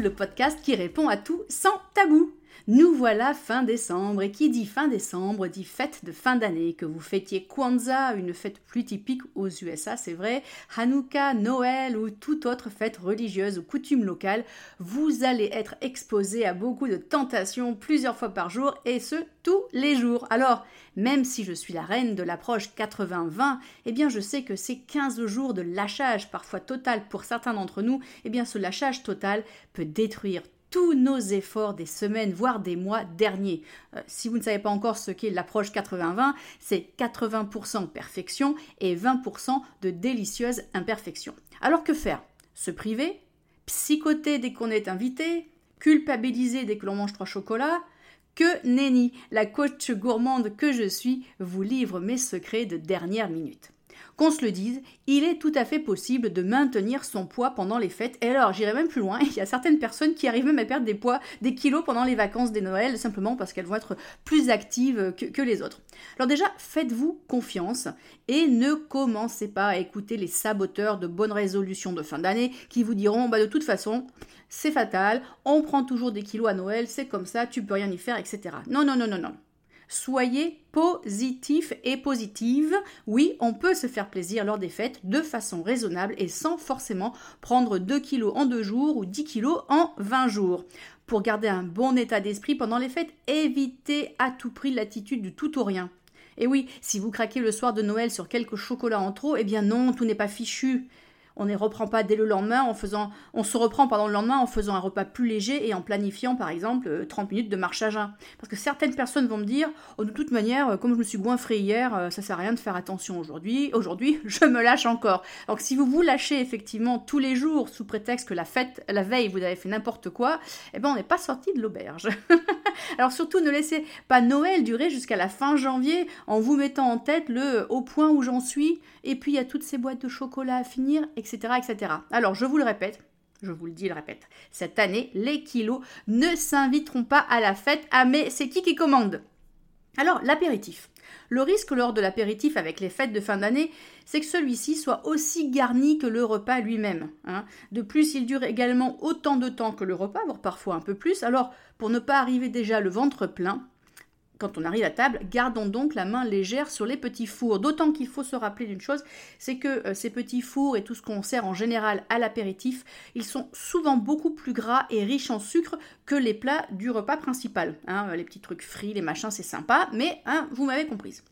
le podcast qui répond à tout sans tabou. Nous voilà fin décembre et qui dit fin décembre dit fête de fin d'année. Que vous fêtiez Kwanzaa, une fête plus typique aux USA, c'est vrai, Hanouka, Noël ou toute autre fête religieuse ou coutume locale, vous allez être exposé à beaucoup de tentations plusieurs fois par jour et ce tous les jours. Alors, même si je suis la reine de l'approche 80-20, eh bien je sais que ces 15 jours de lâchage, parfois total pour certains d'entre nous, eh bien ce lâchage total peut détruire tous nos efforts des semaines, voire des mois derniers. Euh, si vous ne savez pas encore ce qu'est l'approche 80-20, c'est 80% perfection et 20% de délicieuse imperfection. Alors que faire? Se priver? Psychoter dès qu'on est invité? Culpabiliser dès que l'on mange trois chocolats? Que nenni, la coach gourmande que je suis, vous livre mes secrets de dernière minute. Qu'on se le dise, il est tout à fait possible de maintenir son poids pendant les fêtes. Et alors, j'irai même plus loin, il y a certaines personnes qui arrivent même à perdre des poids, des kilos pendant les vacances des Noëls, simplement parce qu'elles vont être plus actives que, que les autres. Alors déjà, faites-vous confiance et ne commencez pas à écouter les saboteurs de bonnes résolutions de fin d'année qui vous diront, bah de toute façon, c'est fatal, on prend toujours des kilos à Noël, c'est comme ça, tu peux rien y faire, etc. Non, non, non, non, non. Soyez positif et positive. Oui, on peut se faire plaisir lors des fêtes de façon raisonnable et sans forcément prendre 2 kilos en 2 jours ou 10 kilos en 20 jours. Pour garder un bon état d'esprit pendant les fêtes, évitez à tout prix l'attitude du tout ou rien. Et oui, si vous craquez le soir de Noël sur quelques chocolats en trop, eh bien non, tout n'est pas fichu on ne reprend pas dès le lendemain en faisant, on se reprend pendant le lendemain en faisant un repas plus léger et en planifiant par exemple 30 euh, minutes de marche à jeun. Parce que certaines personnes vont me dire, oh, de toute manière, euh, comme je me suis goinfré hier, euh, ça sert à rien de faire attention aujourd'hui. Aujourd'hui, je me lâche encore. Donc si vous vous lâchez effectivement tous les jours sous prétexte que la fête, la veille, vous avez fait n'importe quoi, eh ben on n'est pas sorti de l'auberge. Alors surtout, ne laissez pas Noël durer jusqu'à la fin janvier en vous mettant en tête le au point où j'en suis, et puis il y a toutes ces boîtes de chocolat à finir, etc., etc. Alors je vous le répète, je vous le dis, le répète, cette année, les kilos ne s'inviteront pas à la fête. Ah mais c'est qui qui commande? Alors, l'apéritif. Le risque lors de l'apéritif avec les fêtes de fin d'année, c'est que celui-ci soit aussi garni que le repas lui-même. Hein. De plus, il dure également autant de temps que le repas, voire parfois un peu plus. Alors, pour ne pas arriver déjà le ventre plein, quand on arrive à table, gardons donc la main légère sur les petits fours. D'autant qu'il faut se rappeler d'une chose, c'est que euh, ces petits fours et tout ce qu'on sert en général à l'apéritif, ils sont souvent beaucoup plus gras et riches en sucre que les plats du repas principal. Hein. les petits trucs frits, les machins, c'est sympa, mais hein, vous m'avez comprise.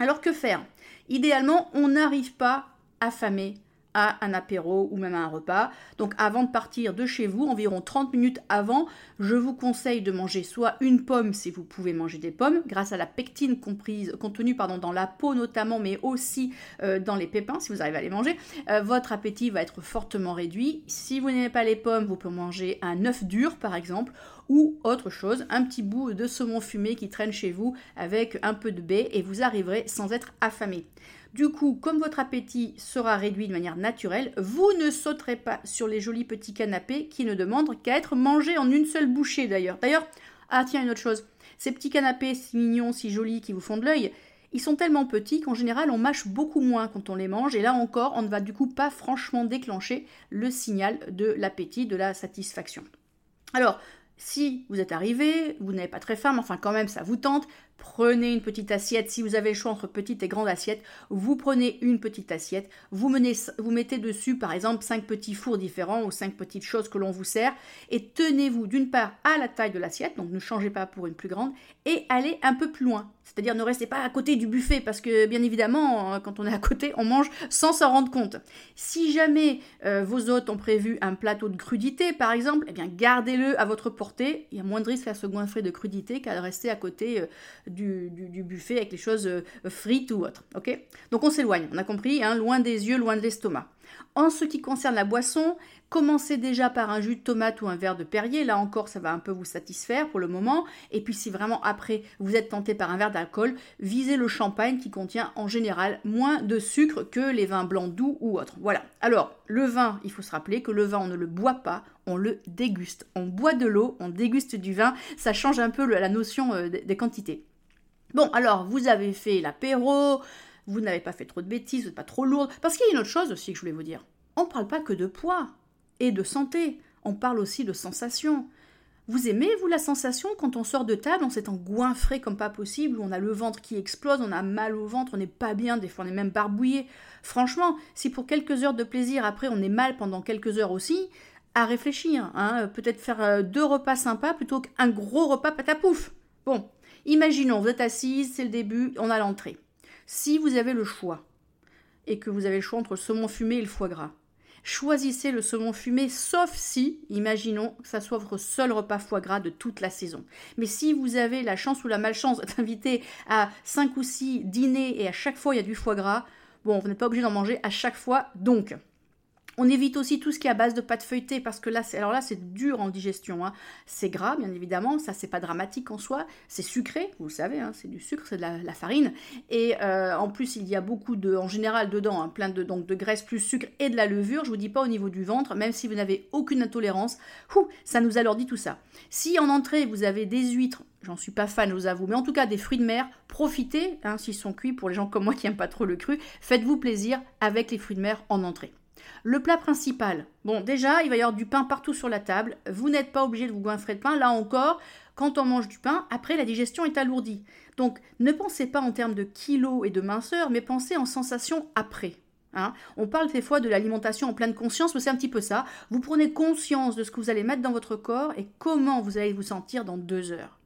Alors que faire? Idéalement, on n'arrive pas affamé à un apéro ou même à un repas. Donc avant de partir de chez vous, environ 30 minutes avant, je vous conseille de manger soit une pomme si vous pouvez manger des pommes, grâce à la pectine comprise, contenue pardon, dans la peau notamment, mais aussi euh, dans les pépins si vous arrivez à les manger. Euh, votre appétit va être fortement réduit. Si vous n'aimez pas les pommes, vous pouvez manger un œuf dur par exemple, ou autre chose, un petit bout de saumon fumé qui traîne chez vous avec un peu de baie et vous arriverez sans être affamé. Du coup, comme votre appétit sera réduit de manière naturelle, vous ne sauterez pas sur les jolis petits canapés qui ne demandent qu'à être mangés en une seule bouchée d'ailleurs. D'ailleurs, ah tiens, une autre chose, ces petits canapés si mignons, si jolis qui vous font de l'œil, ils sont tellement petits qu'en général on mâche beaucoup moins quand on les mange et là encore on ne va du coup pas franchement déclencher le signal de l'appétit, de la satisfaction. Alors, si vous êtes arrivé, vous n'avez pas très faim, enfin quand même ça vous tente, prenez une petite assiette. Si vous avez le choix entre petite et grande assiette, vous prenez une petite assiette, vous, mettez dessus par exemple cinq petits fours différents ou cinq petites choses que l'on vous sert et tenez-vous d'une part à la taille de l'assiette, donc ne changez pas pour une plus grande, et allez un peu plus loin. C'est-à-dire ne restez pas à côté du buffet parce que bien évidemment euh, quand on est à côté on mange sans s'en rendre compte. Si jamais euh, vos hôtes ont prévu un plateau de crudité par exemple, eh bien gardez-le à votre portée. Il y a moins de risque à se goinfrer de crudité qu'à rester à côté euh, du, buffet avec les choses frites ou autres. Donc on s'éloigne, on a compris, hein, loin des yeux, loin de l'estomac. En ce qui concerne la boisson, commencez déjà par un jus de tomate ou un verre de Perrier. Là encore, ça va un peu vous satisfaire pour le moment. Et puis, si vraiment après vous êtes tenté par un verre d'alcool, visez le champagne qui contient en général moins de sucre que les vins blancs doux ou autres. Voilà. Alors, le vin, il faut se rappeler que le vin, on ne le boit pas, on le déguste. On boit de l'eau, on déguste du vin. Ça change un peu la notion euh, des quantités. Bon, alors, vous avez fait l'apéro, vous n'avez pas fait trop de bêtises, vous n'êtes pas trop lourde. Parce qu'il y a une autre chose aussi que je voulais vous dire. on ne parle pas que de poids et de santé, on parle aussi de sensation. Vous aimez, vous, la sensation quand on sort de table, on s'est engouinfré comme pas possible, on a le ventre qui explose, on a mal au ventre, on n'est pas bien, des fois on est même barbouillé. Franchement, si pour quelques heures de plaisir, après on est mal pendant quelques heures aussi, à réfléchir. Hein, Peut-être faire euh, deux repas sympas plutôt qu'un gros repas patapouf. Bon, imaginons, vous êtes assise, c'est le début, on a l'entrée. Si vous avez le choix, et que vous avez le choix entre le saumon fumé et le foie gras, choisissez le saumon fumé, sauf si, imaginons, que ça soit votre seul repas foie gras de toute la saison. Mais si vous avez la chance ou la malchance d'être invité à 5 ou 6 dîners et à chaque fois il y a du foie gras, bon, vous n'êtes pas obligé d'en manger à chaque fois, donc on évite aussi tout ce qui est à base de pâte feuilletée parce que là, alors là, c'est dur en digestion. Hein. C'est gras, bien évidemment, ça c'est pas dramatique en soi. C'est sucré, vous le savez, hein, c'est du sucre, c'est de la, farine. Et euh, en plus, il y a beaucoup de, en général, dedans, hein, plein de donc de graisse plus sucre et de la levure. Je vous dis pas au niveau du ventre, même si vous n'avez aucune intolérance, ça nous alourdit tout ça. Si en entrée vous avez des huîtres, J'en suis pas fan, je vous avoue. Mais en tout cas, des fruits de mer, profitez, s'ils sont cuits, pour les gens comme moi qui n'aiment pas trop le cru, faites-vous plaisir avec les fruits de mer en entrée. Le plat principal. Bon, déjà, il va y avoir du pain partout sur la table. Vous n'êtes pas obligé de vous goinfrer de pain. Là encore, quand on mange du pain, après, la digestion est alourdie. Donc, ne pensez pas en termes de kilos et de minceur, mais pensez en sensation après. Hein. on parle des fois de l'alimentation en pleine conscience, mais c'est un petit peu ça. Vous prenez conscience de ce que vous allez mettre dans votre corps et comment vous allez vous sentir dans deux heures.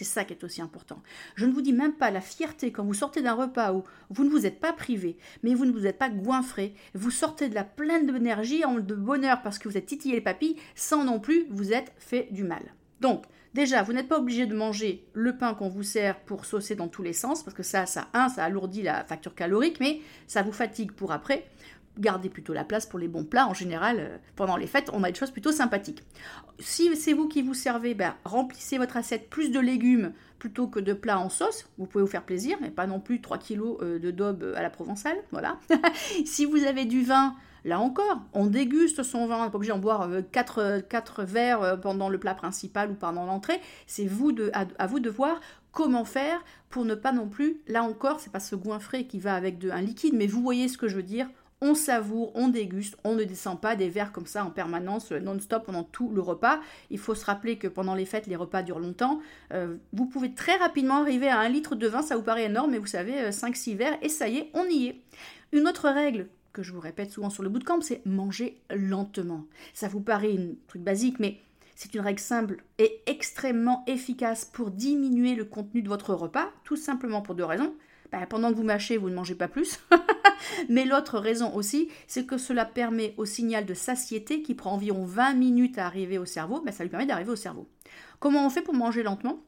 C'est ça qui est aussi important. Je ne vous dis même pas la fierté quand vous sortez d'un repas où vous ne vous êtes pas privé, mais vous ne vous êtes pas goinfré, vous sortez de la pleine d'énergie, de bonheur parce que vous êtes titillé les papilles, sans non plus vous être fait du mal. Donc, déjà, vous n'êtes pas obligé de manger le pain qu'on vous sert pour saucer dans tous les sens, parce que ça, ça, un, ça alourdit la facture calorique, mais ça vous fatigue pour après gardez plutôt la place pour les bons plats. En général, euh, pendant les fêtes, on a des choses plutôt sympathiques. Si c'est vous qui vous servez, ben, remplissez votre assiette plus de légumes plutôt que de plats en sauce. Vous pouvez vous faire plaisir, mais pas non plus 3 kilos euh, de daube à la provençale. Voilà. si vous avez du vin, Là encore, on déguste son vin, on n'est pas obligé d'en boire 4, euh, verres pendant le plat principal ou pendant l'entrée. C'est vous de, à, vous de voir comment faire pour ne pas non plus, là encore, c'est pas ce goinfré qui va avec un liquide, mais vous voyez ce que je veux dire, on savoure, on déguste, on ne descend pas des verres comme ça en permanence, euh, non-stop pendant tout le repas. Il faut se rappeler que pendant les fêtes, les repas durent longtemps. Euh, vous pouvez très rapidement arriver à un litre de vin, ça vous paraît énorme, mais vous savez, 5-6 euh, verres, et ça y est, on y est. Une autre règle que je vous répète souvent sur le bootcamp, c'est manger lentement. Ça vous paraît un truc basique, mais c'est une règle simple et extrêmement efficace pour diminuer le contenu de votre repas, tout simplement pour deux raisons. Bah, pendant que vous mâchez, vous ne mangez pas plus. Mais l'autre raison aussi, c'est que cela permet au signal de satiété qui prend environ 20 minutes à arriver au cerveau, bah, ça lui permet d'arriver au cerveau. Comment on fait pour manger lentement?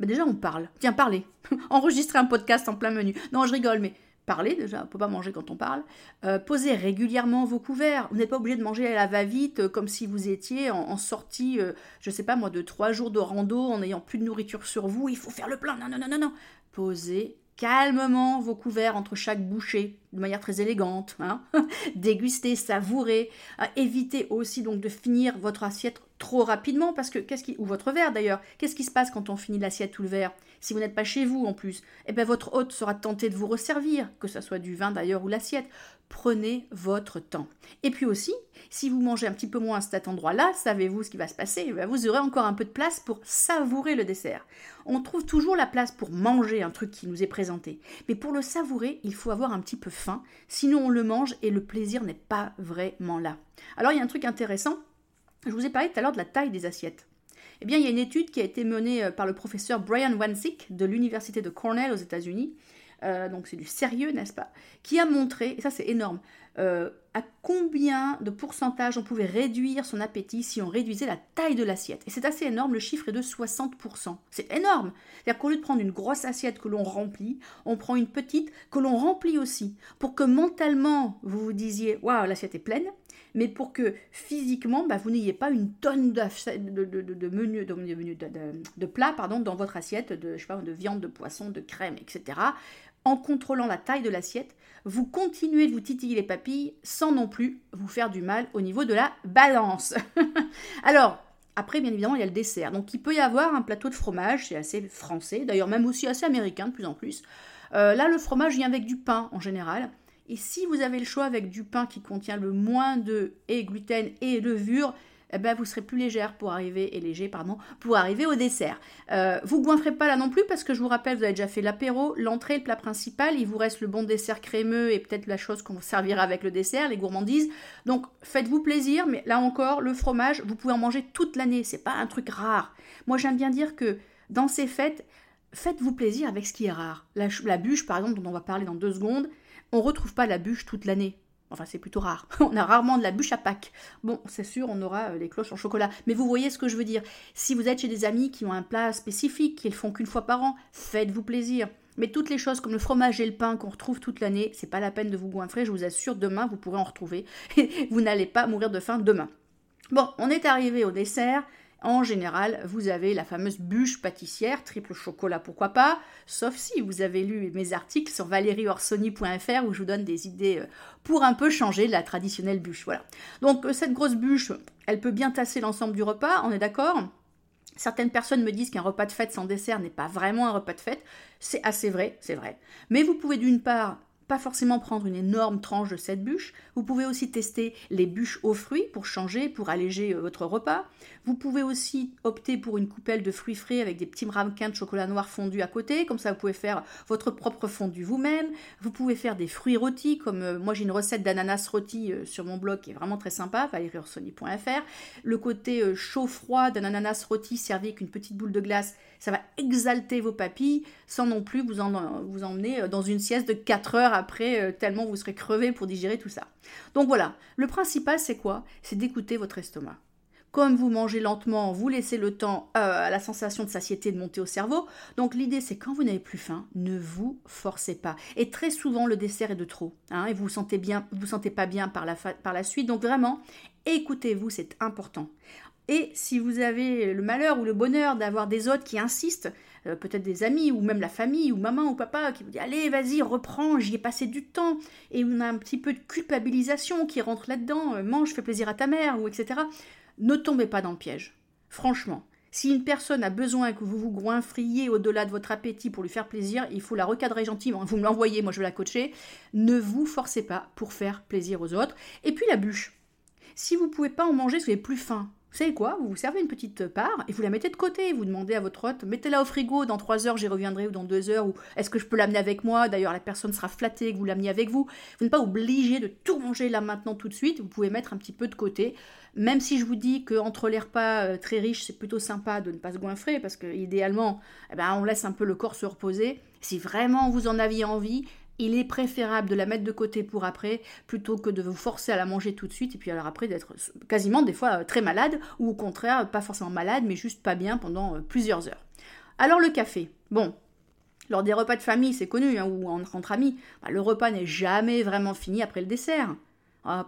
Bah, Déjà, on parle. Tiens, parlez. Enregistrez un podcast en plein menu. Non, je rigole, mais parlez déjà, on ne peut pas manger quand on parle. Euh, posez régulièrement vos couverts. Vous n'êtes pas obligé de manger à la va-vite euh, comme si vous étiez en, sortie, euh, je ne sais pas moi, de trois jours de rando en n'ayant plus de nourriture sur vous. Il faut faire le plein. Non, non, non, non, non. Posez calmement vos couverts entre chaque bouchée, de manière très élégante, hein déguster, savourer, évitez aussi donc de finir votre assiette trop rapidement parce que qu'est-ce qui ou votre verre d'ailleurs, qu'est-ce qui se passe quand on finit l'assiette ou le verre Si vous n'êtes pas chez vous en plus, eh bien votre hôte sera tenté de vous resservir, que ce soit du vin d'ailleurs ou l'assiette. Prenez votre temps. Et puis aussi, si vous mangez un petit peu moins à cet endroit-là, savez-vous ce qui va se passer? Eh Vous aurez encore un peu de place pour savourer le dessert. On trouve toujours la place pour manger un truc qui nous est présenté. Mais pour le savourer, il faut avoir un petit peu faim, sinon on le mange et le plaisir n'est pas vraiment là. Alors il y a un truc intéressant, je vous ai parlé tout à l'heure de la taille des assiettes. Eh bien, il y a une étude qui a été menée euh, par le professeur Brian Wansick de l'Université de Cornell aux États-Unis, euh, donc c'est du sérieux, n'est-ce pas, qui a montré, et ça c'est énorme, euh, à combien de pourcentage on pouvait réduire son appétit si on réduisait la taille de l'assiette. Et c'est assez énorme, le chiffre est de 60%. C'est énorme. C'est-à-dire qu'au lieu de prendre une grosse assiette que l'on remplit, on prend une petite que l'on remplit aussi, pour que mentalement vous vous disiez, waouh, l'assiette est pleine, mais pour que physiquement, bah, vous n'ayez pas une tonne de, menus, de, plats pardon, dans votre assiette, de viande, de poisson, de crème, etc en contrôlant la taille de l'assiette, vous continuez de vous titiller les papilles sans non plus vous faire du mal au niveau de la balance. Alors, après, bien évidemment, il y a le dessert. Donc, il peut y avoir un plateau de fromage, c'est assez français, d'ailleurs même aussi assez américain de plus en plus. Euh, là, le fromage vient avec du pain en général. Et si vous avez le choix avec du pain qui contient le moins de et gluten et levure, eh ben, vous serez plus légère pour arriver, et léger, pardon, pour arriver au dessert. Euh, vous goinfrez pas là non plus parce que je vous rappelle, vous avez déjà fait l'apéro, l'entrée, le plat principal, il vous reste le bon dessert crémeux et peut-être la chose qu'on vous servira avec le dessert, les gourmandises. Donc faites-vous plaisir, mais là encore, le fromage, vous pouvez en manger toute l'année, c'est pas un truc rare. Moi j'aime bien dire que dans ces fêtes, faites-vous plaisir avec ce qui est rare. La, la bûche, par exemple, dont on va parler dans deux secondes, on retrouve pas la bûche toute l'année. Enfin, c'est plutôt rare. On a rarement de la bûche à Pâques. Bon, c'est sûr, on aura les euh, cloches en chocolat. Mais vous voyez ce que je veux dire. Si vous êtes chez des amis qui ont un plat spécifique, qu'ils font qu'une fois par an, faites-vous plaisir. Mais toutes les choses comme le fromage et le pain qu'on retrouve toute l'année, c'est pas la peine de vous goinfrer. Je vous assure, demain, vous pourrez en retrouver. vous n'allez pas mourir de faim demain. Bon, on est arrivé au dessert. En général, vous avez la fameuse bûche pâtissière, triple chocolat, pourquoi pas, sauf si vous avez lu mes articles sur valérieorsoni.fr où je vous donne des idées euh, pour un peu changer la traditionnelle bûche. Voilà. Donc euh, cette grosse bûche, elle peut bien tasser l'ensemble du repas, on est d'accord? Certaines personnes me disent qu'un repas de fête sans dessert n'est pas vraiment un repas de fête. C'est assez vrai, c'est vrai. Mais vous pouvez d'une part pas forcément prendre une énorme tranche de cette bûche. Vous pouvez aussi tester les bûches aux fruits pour changer, pour alléger euh, votre repas. Vous pouvez aussi opter pour une coupelle de fruits frais avec des petits ramequins de chocolat noir fondu à côté. Comme ça, vous pouvez faire votre propre fondu vous-même. Vous pouvez faire des fruits rôtis, comme euh, moi j'ai une recette d'ananas rôti euh, sur mon blog qui est vraiment très sympa, valérieorsony.fr. Le côté chaud-froid d'un ananas rôti servi avec une petite boule de glace, ça va exalter vos papilles sans non plus vous, en, vous emmener dans une sieste de 4 heures après, euh, tellement vous serez crevé pour digérer tout ça. Donc voilà, le principal c'est quoi? C'est d'écouter votre estomac. Comme vous mangez lentement, vous laissez le temps euh, à la sensation de satiété de monter au cerveau. Donc l'idée c'est quand vous n'avez plus faim, ne vous forcez pas. Et très souvent le dessert est de trop, hein, et vous vous sentez vous, sentez pas bien par la suite. Donc vraiment, écoutez-vous, c'est important. Et si vous avez le malheur ou le bonheur d'avoir des autres qui insistent, euh, peut-être des amis ou même la famille ou maman ou papa qui vous dit allez vas-y reprends j'y ai passé du temps et on a un petit peu de culpabilisation qui rentre là-dedans euh, mange fais plaisir à ta mère ou etc ne tombez pas dans le piège franchement si une personne a besoin que vous vous goinfriez au-delà de votre appétit pour lui faire plaisir, il faut la recadrer gentiment. Vous me l'envoyez, moi je vais la coacher. Ne vous forcez pas pour faire plaisir aux autres. Et puis la bûche. Si vous ne pouvez pas en manger, si vous plus faim, vous savez quoi Vous vous servez une petite part et vous la mettez de côté. Vous demandez à votre hôte, mettez-la au frigo, dans 3 heures j'y reviendrai ou dans 2 heures, ou est-ce que je peux l'amener avec moi? D'ailleurs, la personne sera flattée que vous l'ameniez avec vous. Vous n'êtes pas obligé de tout manger là maintenant tout de suite. Vous pouvez mettre un petit peu de côté. Même si je vous dis qu'entre les repas euh, très riches, c'est plutôt sympa de ne pas se goinfrer parce que idéalement, eh ben, on laisse un peu le corps se reposer. Si vraiment vous en aviez envie, il est préférable de la mettre de côté pour après plutôt que de vous forcer à la manger tout de suite et puis alors après d'être quasiment des fois euh, très malade ou au contraire pas forcément malade mais juste pas bien pendant euh, plusieurs heures. Alors le café. Bon, lors des repas de famille, c'est connu, hein, ou entre amis, bah, le repas n'est jamais vraiment fini après le dessert.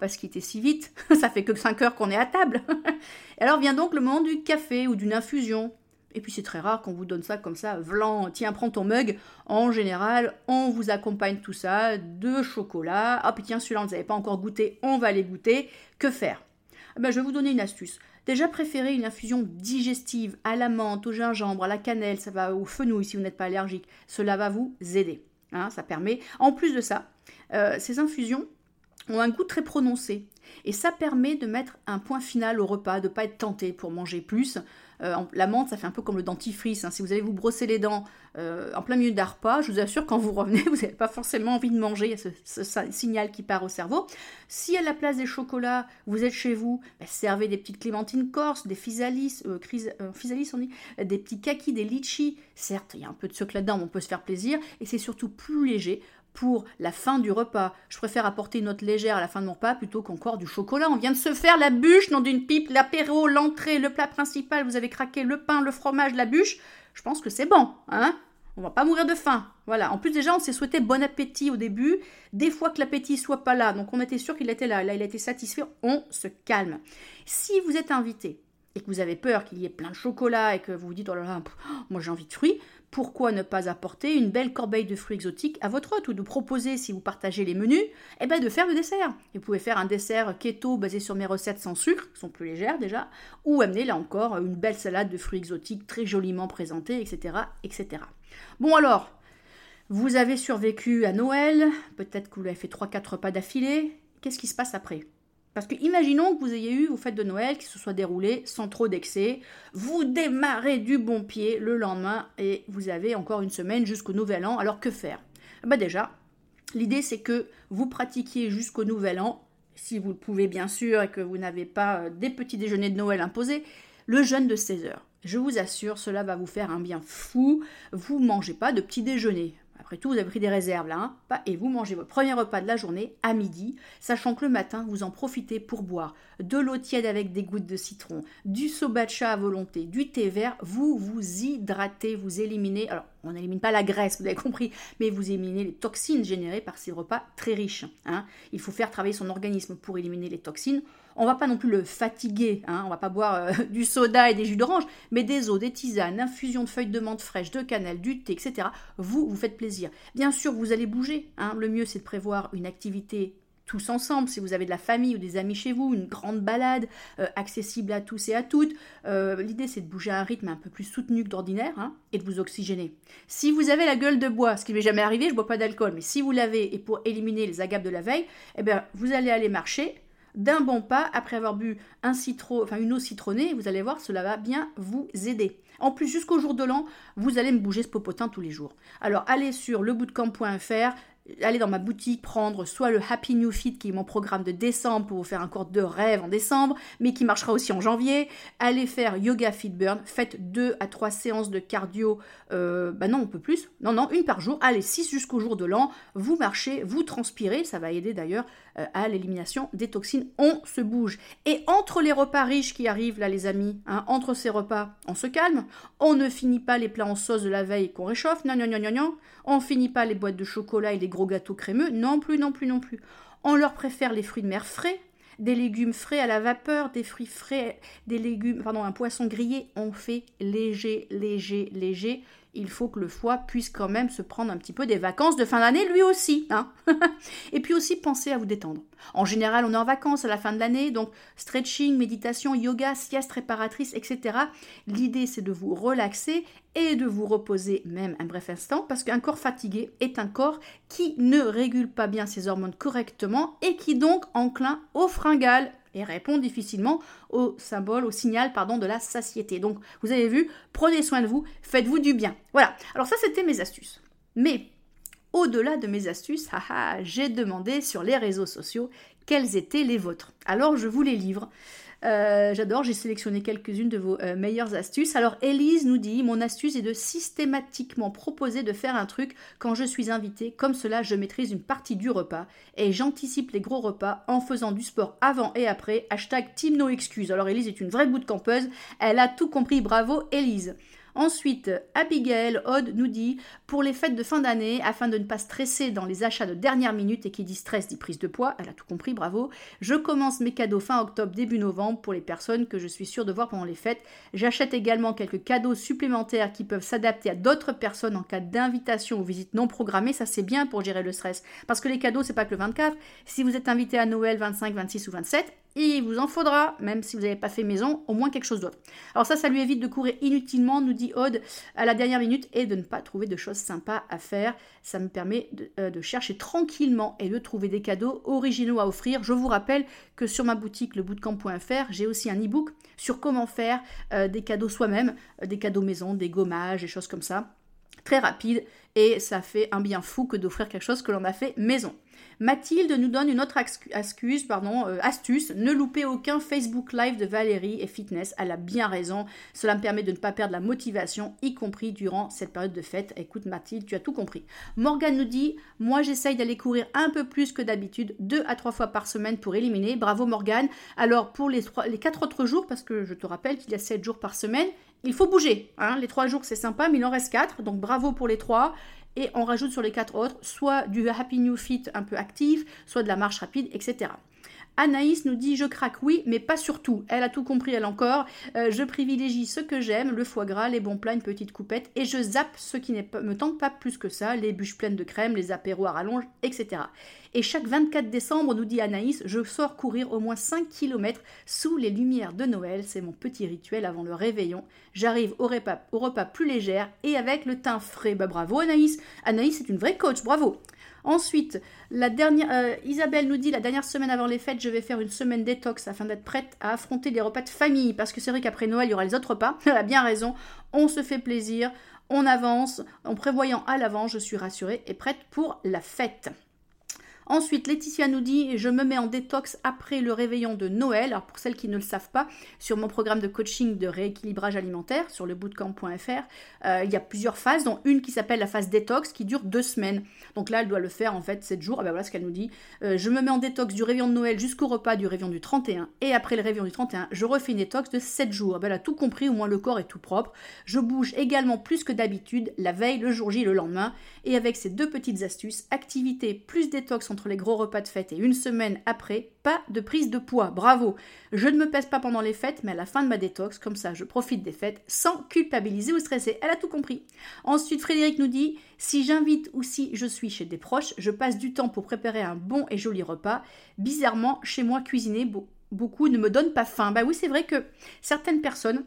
Parce qu'il était si vite, ça fait que 5 heures qu'on est à table. alors vient donc le moment du café ou d'une infusion. Et puis c'est très rare qu'on vous donne ça comme ça, vlan, tiens, prends ton mug. En général, on vous accompagne tout ça de chocolat. Ah, puis tiens, celui-là, on ne pas encore goûté, on va les goûter. Que faire? Eh ben, Je vais vous donner une astuce. Déjà, préférez une infusion digestive à la menthe, au gingembre, à la cannelle, ça va au fenouil si vous n'êtes pas allergique. Cela va vous aider. Hein, ça permet. En plus de ça, euh, ces infusions ont un goût très prononcé. Et ça permet de mettre un point final au repas, de ne pas être tenté pour manger plus. Euh, la menthe, ça fait un peu comme le dentifrice. Hein. Si vous allez vous brosser les dents euh, en plein milieu d'un repas, je vous assure, quand vous revenez, vous n'avez pas forcément envie de manger. Il y a ce, signal qui part au cerveau. Si à la place des chocolats, vous êtes chez vous, bah, servez des petites clémentines corse, des physalis, euh, physalis on dit, des petits kakis, des litchis. Certes, il y a un peu de sucre là-dedans, mais on peut se faire plaisir. Et c'est surtout plus léger pour la fin du repas. Je préfère apporter une note légère à la fin de mon repas plutôt qu'encore du chocolat. On vient de se faire la bûche, non d'une pipe, l'apéro, l'entrée, le plat principal, vous avez craqué le pain, le fromage, la bûche. Je pense que c'est bon, hein on va pas mourir de faim. Voilà. En plus, déjà, on s'est souhaité bon appétit au début. Des fois que l'appétit soit pas là, donc on était sûr qu'il était là. Là, il a été satisfait. On se calme. Si vous êtes invité et que vous avez peur qu'il y ait plein de chocolat et que vous vous dites oh là là, moi j'ai envie de fruits, pourquoi ne pas apporter une belle corbeille de fruits exotiques à votre hôte ou de proposer, si vous partagez les menus, eh ben de faire le dessert. Vous pouvez faire un dessert keto basé sur mes recettes sans sucre, qui sont plus légères déjà, ou amener là encore une belle salade de fruits exotiques très joliment présentée, etc. etc. Bon alors, Vous avez survécu à Noël, peut-être que vous avez fait 3-4 repas d'affilée. Qu'est-ce qui se passe après? Parce que imaginons que vous ayez eu vos fêtes de Noël qui se soient déroulées sans trop d'excès. Vous démarrez du bon pied le lendemain et vous avez encore une semaine jusqu'au nouvel an. Alors que faire? Bah Déjà, l'idée c'est que vous pratiquiez jusqu'au nouvel an, si vous le pouvez bien sûr et que vous n'avez pas euh, des petits déjeuners de Noël imposés, le jeûne de 16 heures. Je vous assure, cela va vous faire un bien fou. Vous mangez pas de petit déjeuner. Après tout, vous avez pris des réserves là, hein et vous mangez votre premier repas de la journée à midi, sachant que le matin, vous en profitez pour boire de l'eau tiède avec des gouttes de citron, du sobacha à volonté, du thé vert, vous vous hydratez, vous éliminez, alors on n'élimine pas la graisse, vous avez compris, mais vous éliminez les toxines générées par ces repas très riches. Hein. Il faut faire travailler son organisme pour éliminer les toxines. On va pas non plus le fatiguer, hein, on va pas boire euh, du soda et des jus d'orange, mais des eaux, des tisanes, infusion de feuilles de menthe fraîche, de cannelle, du thé, etc. Vous, vous faites plaisir. Bien sûr, vous allez bouger. Hein. Le mieux, c'est de prévoir une activité tous ensemble, si vous avez de la famille ou des amis chez vous, une grande balade euh, accessible à tous et à toutes. Euh, l'idée c'est de bouger à un rythme un peu plus soutenu que d'ordinaire hein, et de vous oxygéner. Si vous avez la gueule de bois, ce qui ne m'est jamais arrivé, je bois pas d'alcool, mais si vous l'avez et pour éliminer les agapes de la veille, eh bien, vous allez aller marcher d'un bon pas après avoir bu un citron, enfin une eau citronnée, vous allez voir, cela va bien vous aider. En plus, jusqu'au jour de l'an, vous allez me bouger ce popotin tous les jours. Alors, allez sur lebootcamp.fr, aller dans ma boutique prendre soit le Happy New Fit qui est mon programme de décembre pour vous faire un cours de rêve en décembre, mais qui marchera aussi en janvier. Allez faire Yoga Fit Burn, faites deux à trois séances de cardio. Euh, bah non, on peut plus. Non, non, une par jour. Allez, 6 jusqu'au jour de l'an. Vous marchez, vous transpirez. Ça va aider d'ailleurs euh, à l'élimination des toxines. On se bouge. Et entre les repas riches qui arrivent là, les amis, hein, entre ces repas, on se calme. On ne finit pas les plats en sauce de la veille qu'on réchauffe. Non, non, non, non, non. On finit pas les boîtes de chocolat et les gros gâteaux crémeux. Non plus, non plus, non plus. On leur préfère les fruits de mer frais, des légumes frais à la vapeur, des fruits frais, des légumes, pardon, un poisson grillé. On fait léger, léger, léger il faut que le foie puisse quand même se prendre un petit peu des vacances de fin d'année lui aussi. Hein et puis aussi pensez à vous détendre. En général, on est en vacances à la fin de l'année, donc stretching, méditation, yoga, sieste réparatrice, etc. L'idée, c'est de vous relaxer et de vous reposer même un bref instant, parce qu'un corps fatigué est un corps qui ne régule pas bien ses hormones correctement et qui donc enclin au fringales et répond difficilement au symbole, au signal pardon, de la satiété. Donc vous avez vu, prenez soin de vous, faites-vous du bien. Voilà, alors ça c'était mes astuces. Mais au-delà de mes astuces, j'ai demandé sur les réseaux sociaux quelles étaient les vôtres. Alors je vous les livre. Euh, j'adore, j'ai sélectionné quelques-unes de vos euh, meilleures astuces. Alors Elise nous dit, mon astuce est de systématiquement proposer de faire un truc quand je suis invitée, comme cela je maîtrise une partie du repas et j'anticipe les gros repas en faisant du sport avant et après. Hashtag Team No Excuse. Alors Elise est une vraie bout de campeuse, elle a tout compris, bravo Elise. Ensuite, Abigail Odd nous dit pour les fêtes de fin d'année, afin de ne pas stresser dans les achats de dernière minute et qui dit stress dit prise de poids, elle a tout compris, bravo. Je commence mes cadeaux fin octobre, début novembre pour les personnes que je suis sûre de voir pendant les fêtes. J'achète également quelques cadeaux supplémentaires qui peuvent s'adapter à d'autres personnes en cas d'invitation ou visite non programmée. Ça, c'est bien pour gérer le stress. Parce que les cadeaux, c'est pas que le 24. Si vous êtes invité à Noël 25, 26 ou 27, il vous en faudra, même si vous n'avez pas fait maison, au moins quelque chose d'autre. Alors ça, ça lui évite de courir inutilement, nous dit Aude, à la dernière minute et de ne pas trouver de choses sympas à faire. Ça me permet de, euh, chercher tranquillement et de trouver des cadeaux originaux à offrir. Je vous rappelle que sur ma boutique lebootcamp.fr, j'ai aussi un e-book sur comment faire euh, des cadeaux soi-même, euh, des cadeaux maison, des gommages, des choses comme ça. Très rapide et ça fait un bien fou que d'offrir quelque chose que l'on a fait maison. Mathilde nous donne une autre excuse, pardon, euh, astuce, ne louper aucun Facebook Live de Valérie et Fitness. Elle a bien raison. Cela me permet de ne pas perdre la motivation, y compris durant cette période de fête. Écoute Mathilde, tu as tout compris. Morgane nous dit, moi j'essaye d'aller courir un peu plus que d'habitude, deux à trois fois par semaine pour éliminer. Bravo Morgane. Alors pour les, les quatre autres jours, parce que je te rappelle qu'il y a sept jours par semaine, il faut bouger. Hein. Les trois jours, c'est sympa, mais il en reste quatre. Donc bravo pour les trois et on rajoute sur les quatre autres soit du Happy New Fit un peu actif, soit de la marche rapide, etc. Anaïs nous dit je craque, oui, mais pas sur tout. Elle a tout compris, elle encore. Euh, je privilégie ce que j'aime, le foie gras, les bons plats, une petite coupette, et je zappe ce qui ne me tente pas plus que ça, les bûches pleines de crème, les apéros à rallonge, etc. Et chaque 24 décembre, nous dit Anaïs, je sors courir au moins 5 km sous les lumières de Noël. C'est mon petit rituel avant le réveillon. J'arrive au repas, au repas plus légère et avec le teint frais. Bah, bravo Anaïs. Anaïs est une vraie coach, bravo. Ensuite, la dernière, euh, Isabelle nous dit la dernière semaine avant les fêtes, je vais faire une semaine détox afin d'être prête à affronter les repas de famille. Parce que c'est vrai qu'après Noël, il y aura les autres repas. Elle a bien raison. On se fait plaisir, on avance. En prévoyant à l'avant, je suis rassurée et prête pour la fête. Ensuite, Laetitia nous dit Je me mets en détox après le réveillon de Noël. Alors, pour celles qui ne le savent pas, sur mon programme de coaching de rééquilibrage alimentaire, sur le bootcamp.fr, euh, il y a plusieurs phases, dont une qui s'appelle la phase détox qui dure deux semaines. Donc là, elle doit le faire en fait 7 jours. Ah ben voilà ce qu'elle nous dit. Euh, je me mets en détox du réveillon de Noël jusqu'au repas du réveillon du 31. Et après le réveillon du 31, je refais une détox de 7 jours. Ah ben elle a tout compris, au moins le corps est tout propre. Je bouge également plus que d'habitude la veille, le jour J, le lendemain. Et avec ces deux petites astuces, activité plus détox les gros repas de fête et une semaine après, pas de prise de poids. Bravo. Je ne me pèse pas pendant les fêtes, mais à la fin de ma détox, comme ça je profite des fêtes sans culpabiliser ou stresser. Elle a tout compris. Ensuite, Frédéric nous dit si j'invite ou si je suis chez des proches, je passe du temps pour préparer un bon et joli repas. Bizarrement, chez moi, cuisiner beaucoup ne me donne pas faim. Bah oui, c'est vrai que certaines personnes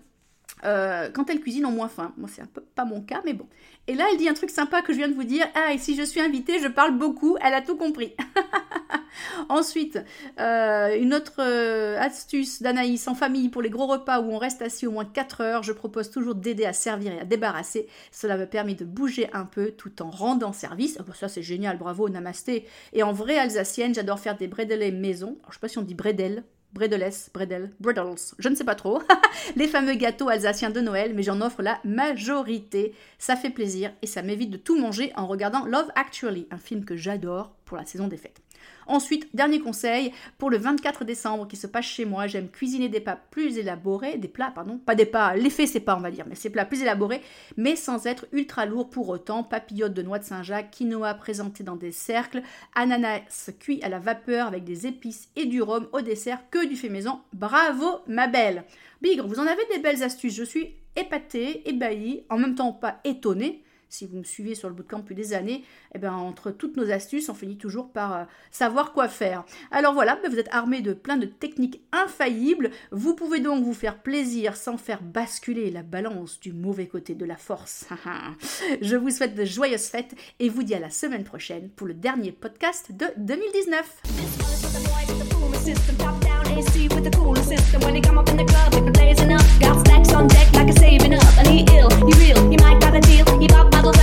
euh, quand elle cuisine ont moins faim. Moi, c'est un peu pas mon cas, mais bon. Et là, elle dit un truc sympa que je viens de vous dire. Ah, et si je suis invitée, je parle beaucoup. Elle a tout compris. Ensuite, euh, une autre euh, astuce d'Anaïs en famille pour les gros repas où on reste assis au moins 4 heures. Je propose toujours d'aider à servir et à débarrasser. Cela me permet de bouger un peu tout en rendant service. Oh, ça, c'est génial. Bravo, namasté. Et en vraie alsacienne, j'adore faire des bredels maison. Alors, je sais pas si on dit bredel Bredeles, Bredel, Bredels, je ne sais pas trop, les fameux gâteaux alsaciens de Noël, mais j'en offre la majorité. Ça fait plaisir et ça m'évite de tout manger en regardant Love Actually, un film que j'adore pour la saison des fêtes. Ensuite, dernier conseil, pour le 24 décembre qui se passe chez moi, j'aime cuisiner des plats plus élaborés, des plats, pardon, pas des plats, l'effet c'est pas on va dire, mais ces plats plus élaborés, mais sans être ultra lourds pour autant, papillotes de noix de Saint-Jacques, quinoa présenté dans des cercles, ananas cuit à la vapeur avec des épices et du rhum au dessert, que du fait maison. Bravo ma belle. Bigre, vous en avez des belles astuces, je suis épatée, ébahie, en même temps pas étonnée si vous me suivez sur le bootcamp depuis des années, eh ben, entre toutes nos astuces, on finit toujours par euh, savoir quoi faire. Alors voilà, ben, vous êtes armé de plein de techniques infaillibles. Vous pouvez donc vous faire plaisir sans faire basculer la balance du mauvais côté de la force. Je vous souhaite de joyeuses fêtes et vous dis à la semaine prochaine pour le dernier podcast de 2019. y va a